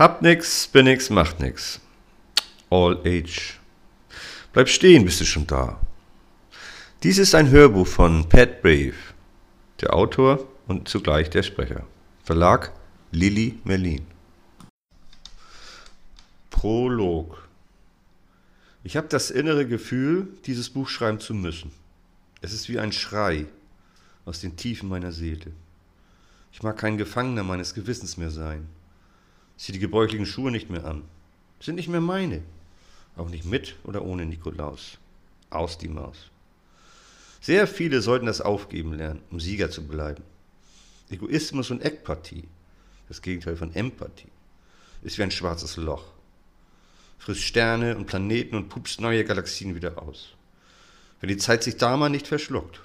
Hab nix, bin nix, macht nix. All age. Bleib stehen, bist du schon da. Dies ist ein Hörbuch von Pat Brave, der Autor und zugleich der Sprecher. Verlag Lilly Merlin. Prolog. Ich habe das innere Gefühl, dieses Buch schreiben zu müssen. Es ist wie ein Schrei aus den Tiefen meiner Seele. Ich mag kein Gefangener meines Gewissens mehr sein. Zieh die gebräuchlichen Schuhe nicht mehr an. Sind nicht mehr meine. Auch nicht mit oder ohne Nikolaus. Aus die Maus. Sehr viele sollten das aufgeben lernen, um Sieger zu bleiben. Egoismus und Eckpartie, das Gegenteil von Empathie, ist wie ein schwarzes Loch. Frisst Sterne und Planeten und pupst neue Galaxien wieder aus. Wenn die Zeit sich da mal nicht verschluckt.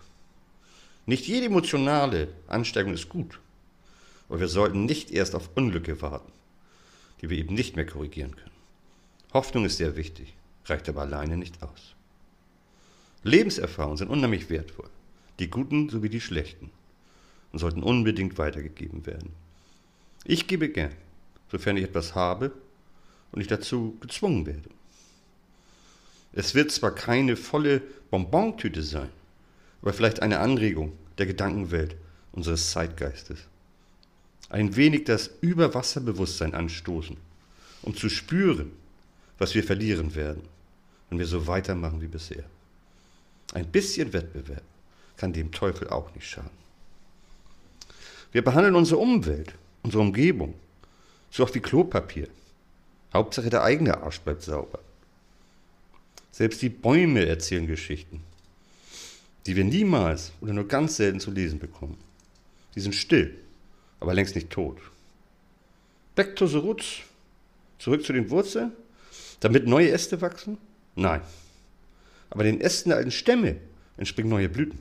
Nicht jede emotionale Ansteigung ist gut. Aber wir sollten nicht erst auf Unglücke warten, die wir eben nicht mehr korrigieren können. Hoffnung ist sehr wichtig, reicht aber alleine nicht aus. Lebenserfahrungen sind unheimlich wertvoll, die guten sowie die schlechten, und sollten unbedingt weitergegeben werden. Ich gebe gern, sofern ich etwas habe und ich dazu gezwungen werde. Es wird zwar keine volle Bonbontüte sein, aber vielleicht eine Anregung der Gedankenwelt unseres Zeitgeistes. Ein wenig das Überwasserbewusstsein anstoßen, um zu spüren, was wir verlieren werden, wenn wir so weitermachen wie bisher. Ein bisschen Wettbewerb kann dem Teufel auch nicht schaden. Wir behandeln unsere Umwelt, unsere Umgebung, so oft wie Klopapier. Hauptsache der eigene Arsch bleibt sauber. Selbst die Bäume erzählen Geschichten, die wir niemals oder nur ganz selten zu lesen bekommen. Die sind still, aber längst nicht tot. Back to the roots, zurück zu den Wurzeln damit neue Äste wachsen? Nein. Aber den Ästen der alten Stämme entspringen neue Blüten.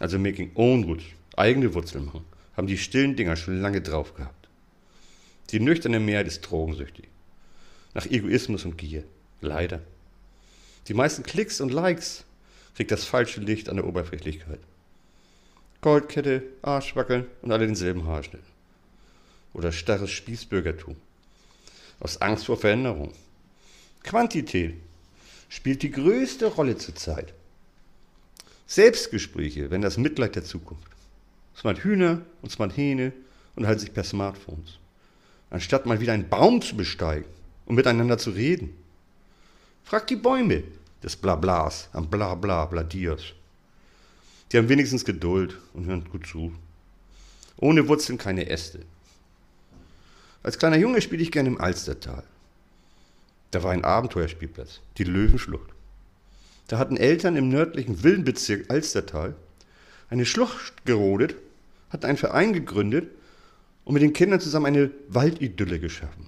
Also making own roots, eigene Wurzeln machen, haben die stillen Dinger schon lange drauf gehabt. Die nüchterne Mehrheit ist drogensüchtig. Nach Egoismus und Gier. Leider. Die meisten Klicks und Likes kriegt das falsche Licht an der Oberflächlichkeit. Goldkette, Arschwackeln und alle denselben Haarschnitt. Oder starres Spießbürgertum. Aus Angst vor Veränderung. Quantität spielt die größte Rolle zurzeit. Selbstgespräche, wenn das Mitleid der Zukunft. Smart Hühner und Smart Hähne unterhalten sich per Smartphones. Anstatt mal wieder einen Baum zu besteigen und miteinander zu reden. Frag die Bäume des Blablas am Blabla Bladiers. Die haben wenigstens Geduld und hören gut zu. Ohne Wurzeln keine Äste. Als kleiner Junge spielte ich gerne im Alstertal. Da war ein Abenteuerspielplatz, die Löwenschlucht. Da hatten Eltern im nördlichen Villenbezirk Alstertal eine Schlucht gerodet, hatten einen Verein gegründet und mit den Kindern zusammen eine Waldidylle geschaffen,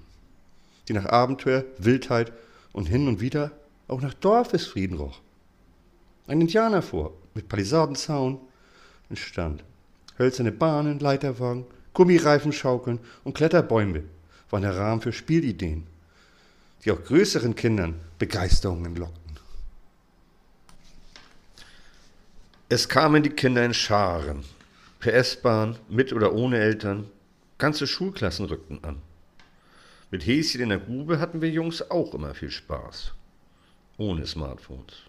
die nach Abenteuer, Wildheit und hin und wieder auch nach Dorfesfrieden roch. Ein Indianer vor, mit Palisadenzaun entstand. Hölzerne Bahnen, Leiterwagen, Gummireifen schaukeln und Kletterbäume waren der Rahmen für Spielideen die auch größeren Kindern Begeisterungen lockten. Es kamen die Kinder in Scharen, per S-Bahn, mit oder ohne Eltern, ganze Schulklassen rückten an. Mit Häschen in der Grube hatten wir Jungs auch immer viel Spaß, ohne Smartphones.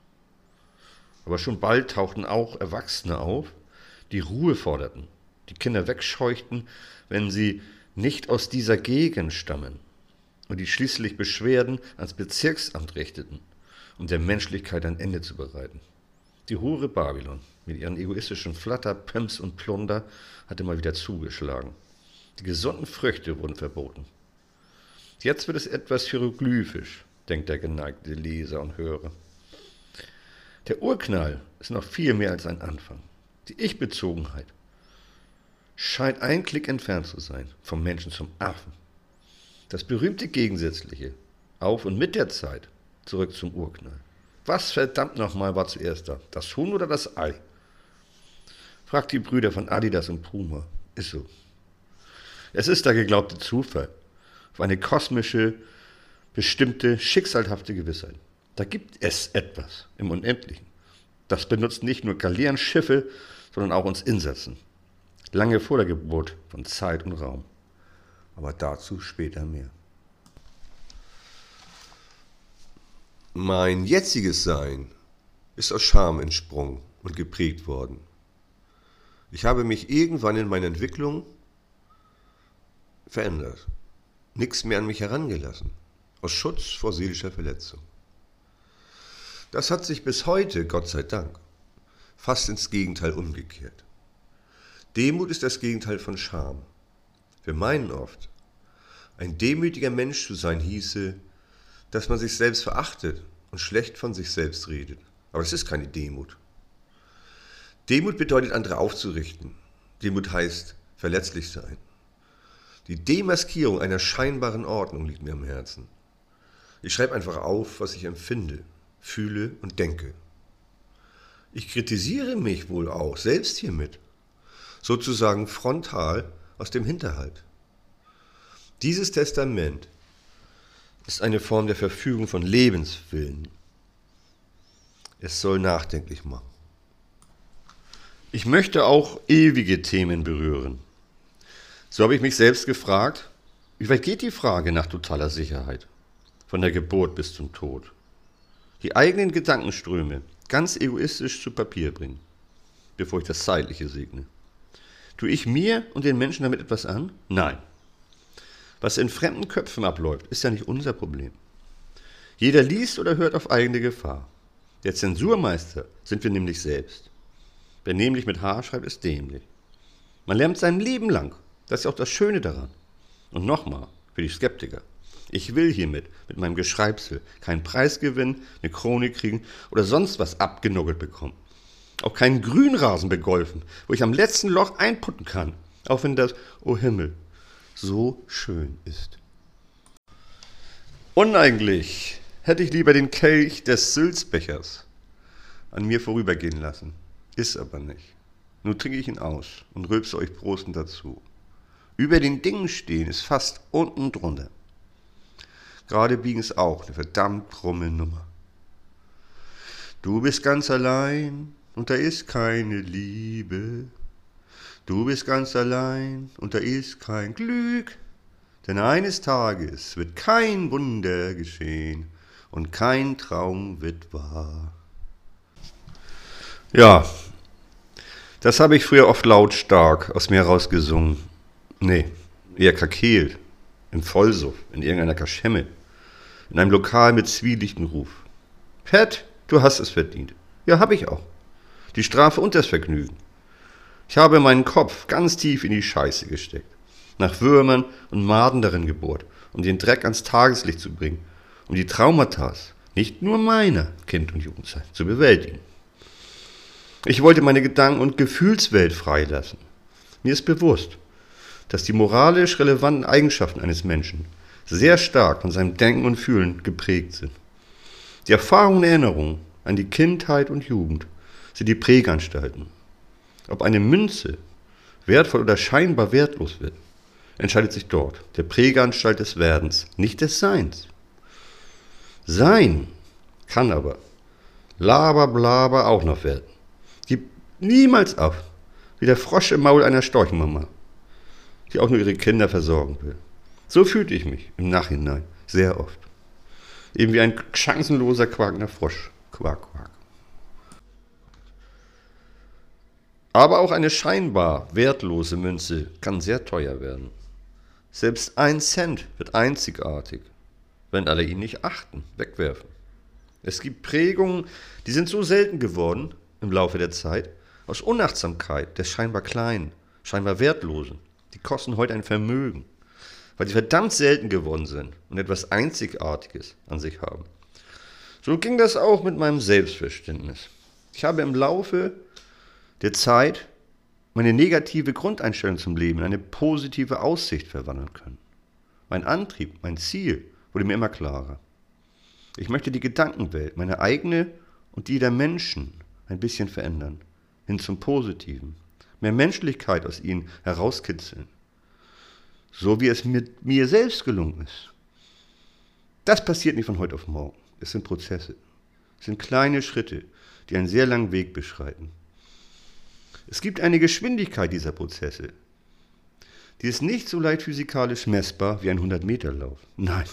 Aber schon bald tauchten auch Erwachsene auf, die Ruhe forderten, die Kinder wegscheuchten, wenn sie nicht aus dieser Gegend stammen und die schließlich Beschwerden ans Bezirksamt richteten, um der Menschlichkeit ein Ende zu bereiten. Die Hure Babylon mit ihren egoistischen Flatter, Pumps und Plunder hatte mal wieder zugeschlagen. Die gesunden Früchte wurden verboten. Jetzt wird es etwas hieroglyphisch, denkt der geneigte Leser und Hörer. Der Urknall ist noch viel mehr als ein Anfang. Die Ich-Bezogenheit scheint ein Klick entfernt zu sein, vom Menschen zum Affen. Das berühmte Gegensätzliche, auf und mit der Zeit, zurück zum Urknall. Was verdammt nochmal war zuerst da? Das Huhn oder das Ei? Fragt die Brüder von Adidas und Puma. Ist so. Es ist der geglaubte Zufall auf eine kosmische, bestimmte, schicksalhafte Gewissheit. Da gibt es etwas im Unendlichen. Das benutzt nicht nur Galeeren, Schiffe, sondern auch uns Insassen. Lange vor der Geburt von Zeit und Raum. Aber dazu später mehr. Mein jetziges Sein ist aus Scham entsprungen und geprägt worden. Ich habe mich irgendwann in meiner Entwicklung verändert. Nichts mehr an mich herangelassen. Aus Schutz vor seelischer Verletzung. Das hat sich bis heute, Gott sei Dank, fast ins Gegenteil umgekehrt. Demut ist das Gegenteil von Scham. Wir meinen oft, ein demütiger Mensch zu sein hieße, dass man sich selbst verachtet und schlecht von sich selbst redet. Aber es ist keine Demut. Demut bedeutet, andere aufzurichten. Demut heißt verletzlich sein. Die Demaskierung einer scheinbaren Ordnung liegt mir am Herzen. Ich schreibe einfach auf, was ich empfinde, fühle und denke. Ich kritisiere mich wohl auch selbst hiermit, sozusagen frontal aus dem Hinterhalt. Dieses Testament ist eine Form der Verfügung von Lebenswillen. Es soll nachdenklich machen. Ich möchte auch ewige Themen berühren. So habe ich mich selbst gefragt, wie weit geht die Frage nach totaler Sicherheit? Von der Geburt bis zum Tod. Die eigenen Gedankenströme ganz egoistisch zu Papier bringen, bevor ich das Zeitliche segne. Tue ich mir und den Menschen damit etwas an? Nein. Was in fremden Köpfen abläuft, ist ja nicht unser Problem. Jeder liest oder hört auf eigene Gefahr. Der Zensurmeister sind wir nämlich selbst. Wer nämlich mit H schreibt, ist dämlich. Man lernt sein Leben lang. Das ist auch das Schöne daran. Und nochmal, für die Skeptiker. Ich will hiermit, mit meinem Geschreibsel, keinen Preis gewinnen, eine Krone kriegen oder sonst was abgenuggelt bekommen. Auch keinen Grünrasen begolfen, wo ich am letzten Loch einputten kann. Auch wenn das, oh Himmel, so schön ist. Uneigentlich hätte ich lieber den Kelch des Sülzbechers an mir vorübergehen lassen. Ist aber nicht. Nun trinke ich ihn aus und rülpse euch Prosten dazu. Über den Dingen stehen ist fast unten drunter. Gerade biegen ist auch eine verdammt krumme Nummer. Du bist ganz allein und da ist keine Liebe. Du bist ganz allein und da ist kein Glück, denn eines Tages wird kein Wunder geschehen und kein Traum wird wahr. Ja, das habe ich früher oft lautstark aus mir herausgesungen. Nee, eher kakeelt, im Vollsuff, in irgendeiner Kaschemme, in einem Lokal mit zwielichtem Ruf. Pat, du hast es verdient. Ja, hab ich auch. Die Strafe und das Vergnügen. Ich habe meinen Kopf ganz tief in die Scheiße gesteckt, nach Würmern und Maden darin gebohrt, um den Dreck ans Tageslicht zu bringen, um die Traumata, nicht nur meiner Kind- und Jugendzeit, zu bewältigen. Ich wollte meine Gedanken- und Gefühlswelt freilassen. Mir ist bewusst, dass die moralisch relevanten Eigenschaften eines Menschen sehr stark von seinem Denken und Fühlen geprägt sind. Die Erfahrungen und Erinnerungen an die Kindheit und Jugend sind die Präganstalten ob eine Münze wertvoll oder scheinbar wertlos wird, entscheidet sich dort, der Prägeanstalt des Werdens, nicht des Seins. Sein kann aber laber blaber auch noch werden. Gib niemals auf, wie der Frosch im Maul einer Storchenmama, die auch nur ihre Kinder versorgen will. So fühlte ich mich im Nachhinein sehr oft. Eben wie ein chancenloser quakender Frosch. Quack, quack. Aber auch eine scheinbar wertlose Münze kann sehr teuer werden. Selbst ein Cent wird einzigartig, wenn alle ihn nicht achten, wegwerfen. Es gibt Prägungen, die sind so selten geworden im Laufe der Zeit, aus Unachtsamkeit des scheinbar Kleinen, scheinbar Wertlosen. Die kosten heute ein Vermögen, weil sie verdammt selten geworden sind und etwas Einzigartiges an sich haben. So ging das auch mit meinem Selbstverständnis. Ich habe im Laufe der Zeit meine negative Grundeinstellung zum Leben in eine positive Aussicht verwandeln können. Mein Antrieb, mein Ziel wurde mir immer klarer. Ich möchte die Gedankenwelt, meine eigene und die der Menschen, ein bisschen verändern, hin zum Positiven, mehr Menschlichkeit aus ihnen herauskitzeln, so wie es mit mir selbst gelungen ist. Das passiert nicht von heute auf morgen. Es sind Prozesse. Es sind kleine Schritte, die einen sehr langen Weg beschreiten. Es gibt eine Geschwindigkeit dieser Prozesse. Die ist nicht so leicht physikalisch messbar wie ein 100-Meter-Lauf. Nein,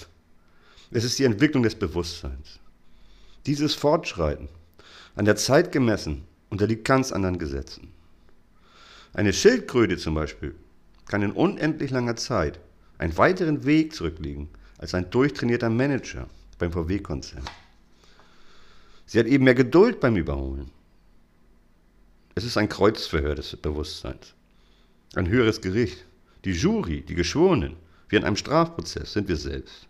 es ist die Entwicklung des Bewusstseins. Dieses Fortschreiten, an der Zeit gemessen, unterliegt ganz anderen Gesetzen. Eine Schildkröte zum Beispiel kann in unendlich langer Zeit einen weiteren Weg zurücklegen als ein durchtrainierter Manager beim VW-Konzern. Sie hat eben mehr Geduld beim Überholen. Es ist ein Kreuzverhör des Bewusstseins. Ein höheres Gericht. Die Jury, die Geschworenen, wie in einem Strafprozess sind wir selbst.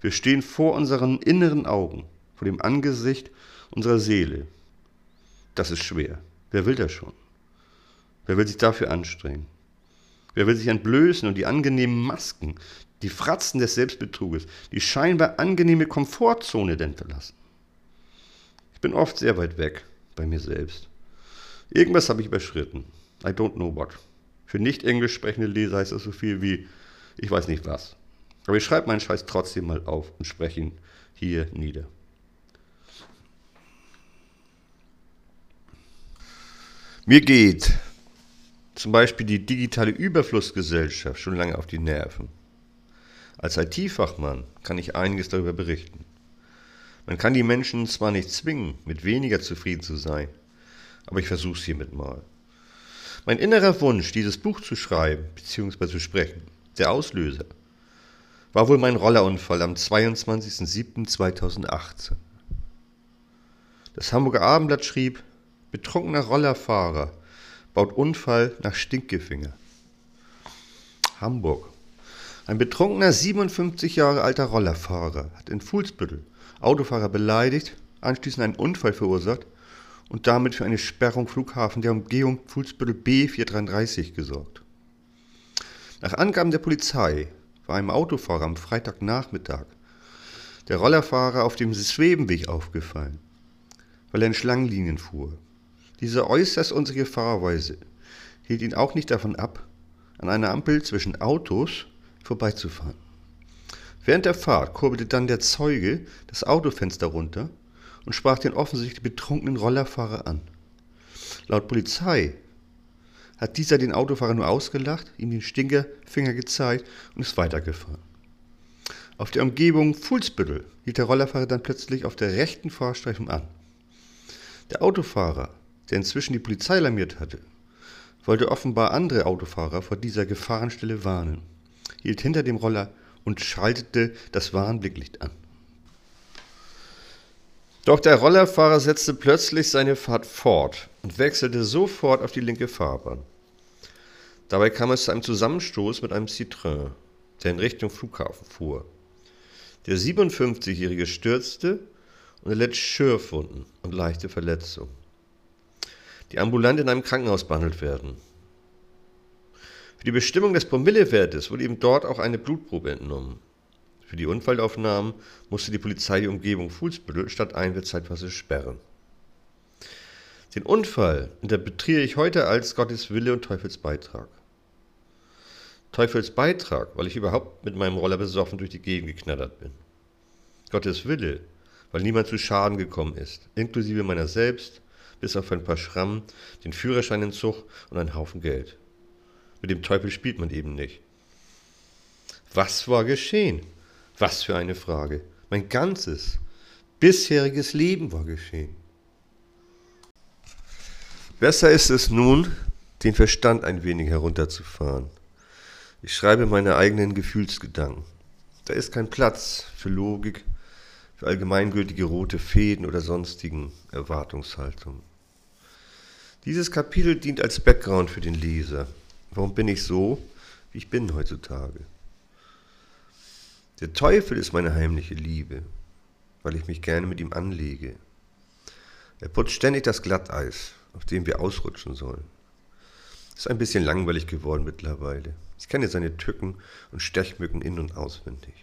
Wir stehen vor unseren inneren Augen, vor dem Angesicht unserer Seele. Das ist schwer. Wer will das schon? Wer will sich dafür anstrengen? Wer will sich entblößen und die angenehmen Masken, die Fratzen des Selbstbetruges, die scheinbar angenehme Komfortzone denn verlassen? Ich bin oft sehr weit weg bei mir selbst. Irgendwas habe ich überschritten. I don't know what. Für nicht englisch sprechende Leser heißt das so viel wie ich weiß nicht was. Aber ich schreibe meinen Scheiß trotzdem mal auf und spreche ihn hier nieder. Mir geht zum Beispiel die digitale Überflussgesellschaft schon lange auf die Nerven. Als IT-Fachmann kann ich einiges darüber berichten. Man kann die Menschen zwar nicht zwingen, mit weniger zufrieden zu sein, aber ich versuche es hiermit mal. Mein innerer Wunsch, dieses Buch zu schreiben bzw. zu sprechen, der Auslöser, war wohl mein Rollerunfall am 22.07.2018. Das Hamburger Abendblatt schrieb, betrunkener Rollerfahrer baut Unfall nach Stinkefinger. Hamburg. Ein betrunkener 57 Jahre alter Rollerfahrer hat in Fuhlsbüttel Autofahrer beleidigt, anschließend einen Unfall verursacht und damit für eine Sperrung Flughafen der Umgehung Fuhlsbüttel B433 gesorgt. Nach Angaben der Polizei war einem Autofahrer am Freitagnachmittag der Rollerfahrer auf dem Schwebenweg aufgefallen, weil er in Schlangenlinien fuhr. Diese äußerst unsere Fahrweise hielt ihn auch nicht davon ab, an einer Ampel zwischen Autos vorbeizufahren. Während der Fahrt kurbelte dann der Zeuge das Autofenster runter und sprach den offensichtlich betrunkenen Rollerfahrer an. Laut Polizei hat dieser den Autofahrer nur ausgelacht, ihm den Stinkerfinger gezeigt und ist weitergefahren. Auf der Umgebung Fuhlsbüttel hielt der Rollerfahrer dann plötzlich auf der rechten Fahrstreifen an. Der Autofahrer, der inzwischen die Polizei alarmiert hatte, wollte offenbar andere Autofahrer vor dieser Gefahrenstelle warnen, hielt hinter dem Roller und schaltete das Warnblicklicht an. Doch der Rollerfahrer setzte plötzlich seine Fahrt fort und wechselte sofort auf die linke Fahrbahn. Dabei kam es zu einem Zusammenstoß mit einem Citroën, der in Richtung Flughafen fuhr. Der 57-Jährige stürzte und erlitt Schürfwunden und leichte Verletzungen, die ambulant in einem Krankenhaus behandelt werden. Für die Bestimmung des Promillewertes wurde ihm dort auch eine Blutprobe entnommen. Für die Unfallaufnahmen musste die Polizei die Umgebung Fuhlsbüttel statt Einwärts zeitweise sperren. Den Unfall interpretiere ich heute als Gottes Wille und Teufels Beitrag. Teufels Beitrag, weil ich überhaupt mit meinem Roller besoffen durch die Gegend geknattert bin. Gottes Wille, weil niemand zu Schaden gekommen ist, inklusive meiner selbst, bis auf ein paar Schrammen, den Führerscheinentzug und einen Haufen Geld. Mit dem Teufel spielt man eben nicht. Was war geschehen? Was für eine Frage. Mein ganzes, bisheriges Leben war geschehen. Besser ist es nun, den Verstand ein wenig herunterzufahren ich schreibe meine eigenen Gefühlsgedanken. Da ist kein Platz für Logik, für allgemeingültige rote Fäden oder sonstigen Erwartungshaltungen. Dieses Kapitel dient als Background für den Leser. Warum bin ich so, wie ich bin heutzutage? Der Teufel ist meine heimliche Liebe, weil ich mich gerne mit ihm anlege. Er putzt ständig das Glatteis, auf dem wir ausrutschen sollen. Ist ein bisschen langweilig geworden mittlerweile. Ich kenne seine Tücken und Stechmücken in- und auswendig.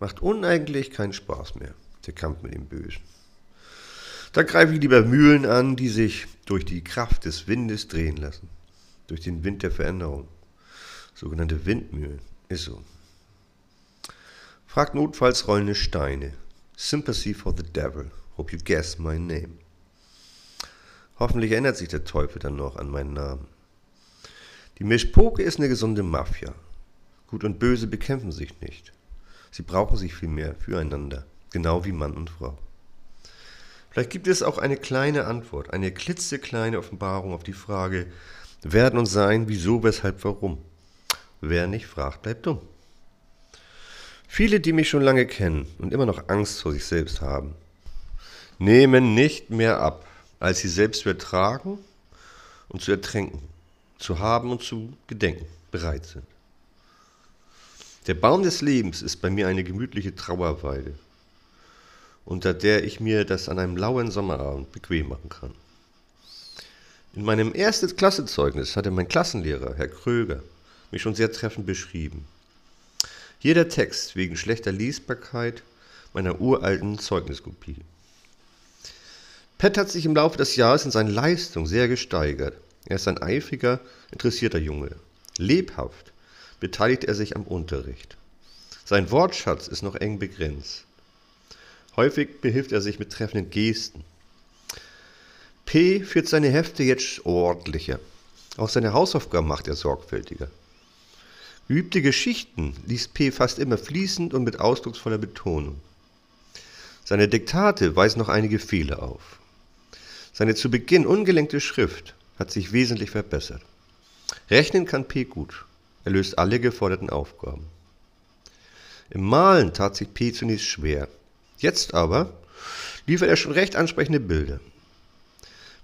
Macht uneigentlich keinen Spaß mehr, der Kampf mit dem Bösen. Da greife ich lieber Mühlen an, die sich durch die Kraft des Windes drehen lassen. Durch den Wind der Veränderung. Sogenannte Windmühlen. Ist so. Fragt notfalls rollende Steine. Sympathy for the Devil. Hope you guess my name. Hoffentlich erinnert sich der Teufel dann noch an meinen Namen. Die Mischpoke ist eine gesunde Mafia. Gut und Böse bekämpfen sich nicht. Sie brauchen sich vielmehr füreinander, genau wie Mann und Frau. Vielleicht gibt es auch eine kleine Antwort, eine klitzekleine Offenbarung auf die Frage, werden und sein, wieso, weshalb, warum. Wer nicht fragt, bleibt dumm. Viele, die mich schon lange kennen und immer noch Angst vor sich selbst haben, nehmen nicht mehr ab, als sie selbst zu ertragen und zu ertränken, zu haben und zu gedenken bereit sind. Der Baum des Lebens ist bei mir eine gemütliche Trauerweide, unter der ich mir das an einem lauen Sommerabend bequem machen kann. In meinem ersten Klassenzeugnis hatte mein Klassenlehrer, Herr Kröger, mich schon sehr treffend beschrieben. Hier der Text wegen schlechter Lesbarkeit meiner uralten Zeugniskopie. Pet hat sich im Laufe des Jahres in seinen Leistungen sehr gesteigert. Er ist ein eifriger, interessierter Junge. Lebhaft beteiligt er sich am Unterricht. Sein Wortschatz ist noch eng begrenzt. Häufig behilft er sich mit treffenden Gesten. P führt seine Hefte jetzt ordentlicher. Auch seine Hausaufgaben macht er sorgfältiger. Geübte Geschichten liest P fast immer fließend und mit ausdrucksvoller Betonung. Seine Diktate weisen noch einige Fehler auf. Seine zu Beginn ungelenkte Schrift hat sich wesentlich verbessert. Rechnen kann P gut. Er löst alle geforderten Aufgaben. Im Malen tat sich P zunächst schwer. Jetzt aber liefert er schon recht ansprechende Bilder.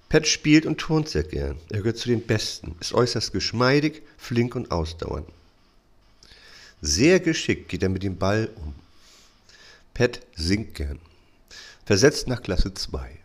Pat spielt und turnt sehr gern. Er gehört zu den Besten, ist äußerst geschmeidig, flink und ausdauernd. Sehr geschickt geht er mit dem Ball um. Pat singt gern. Versetzt nach Klasse 2.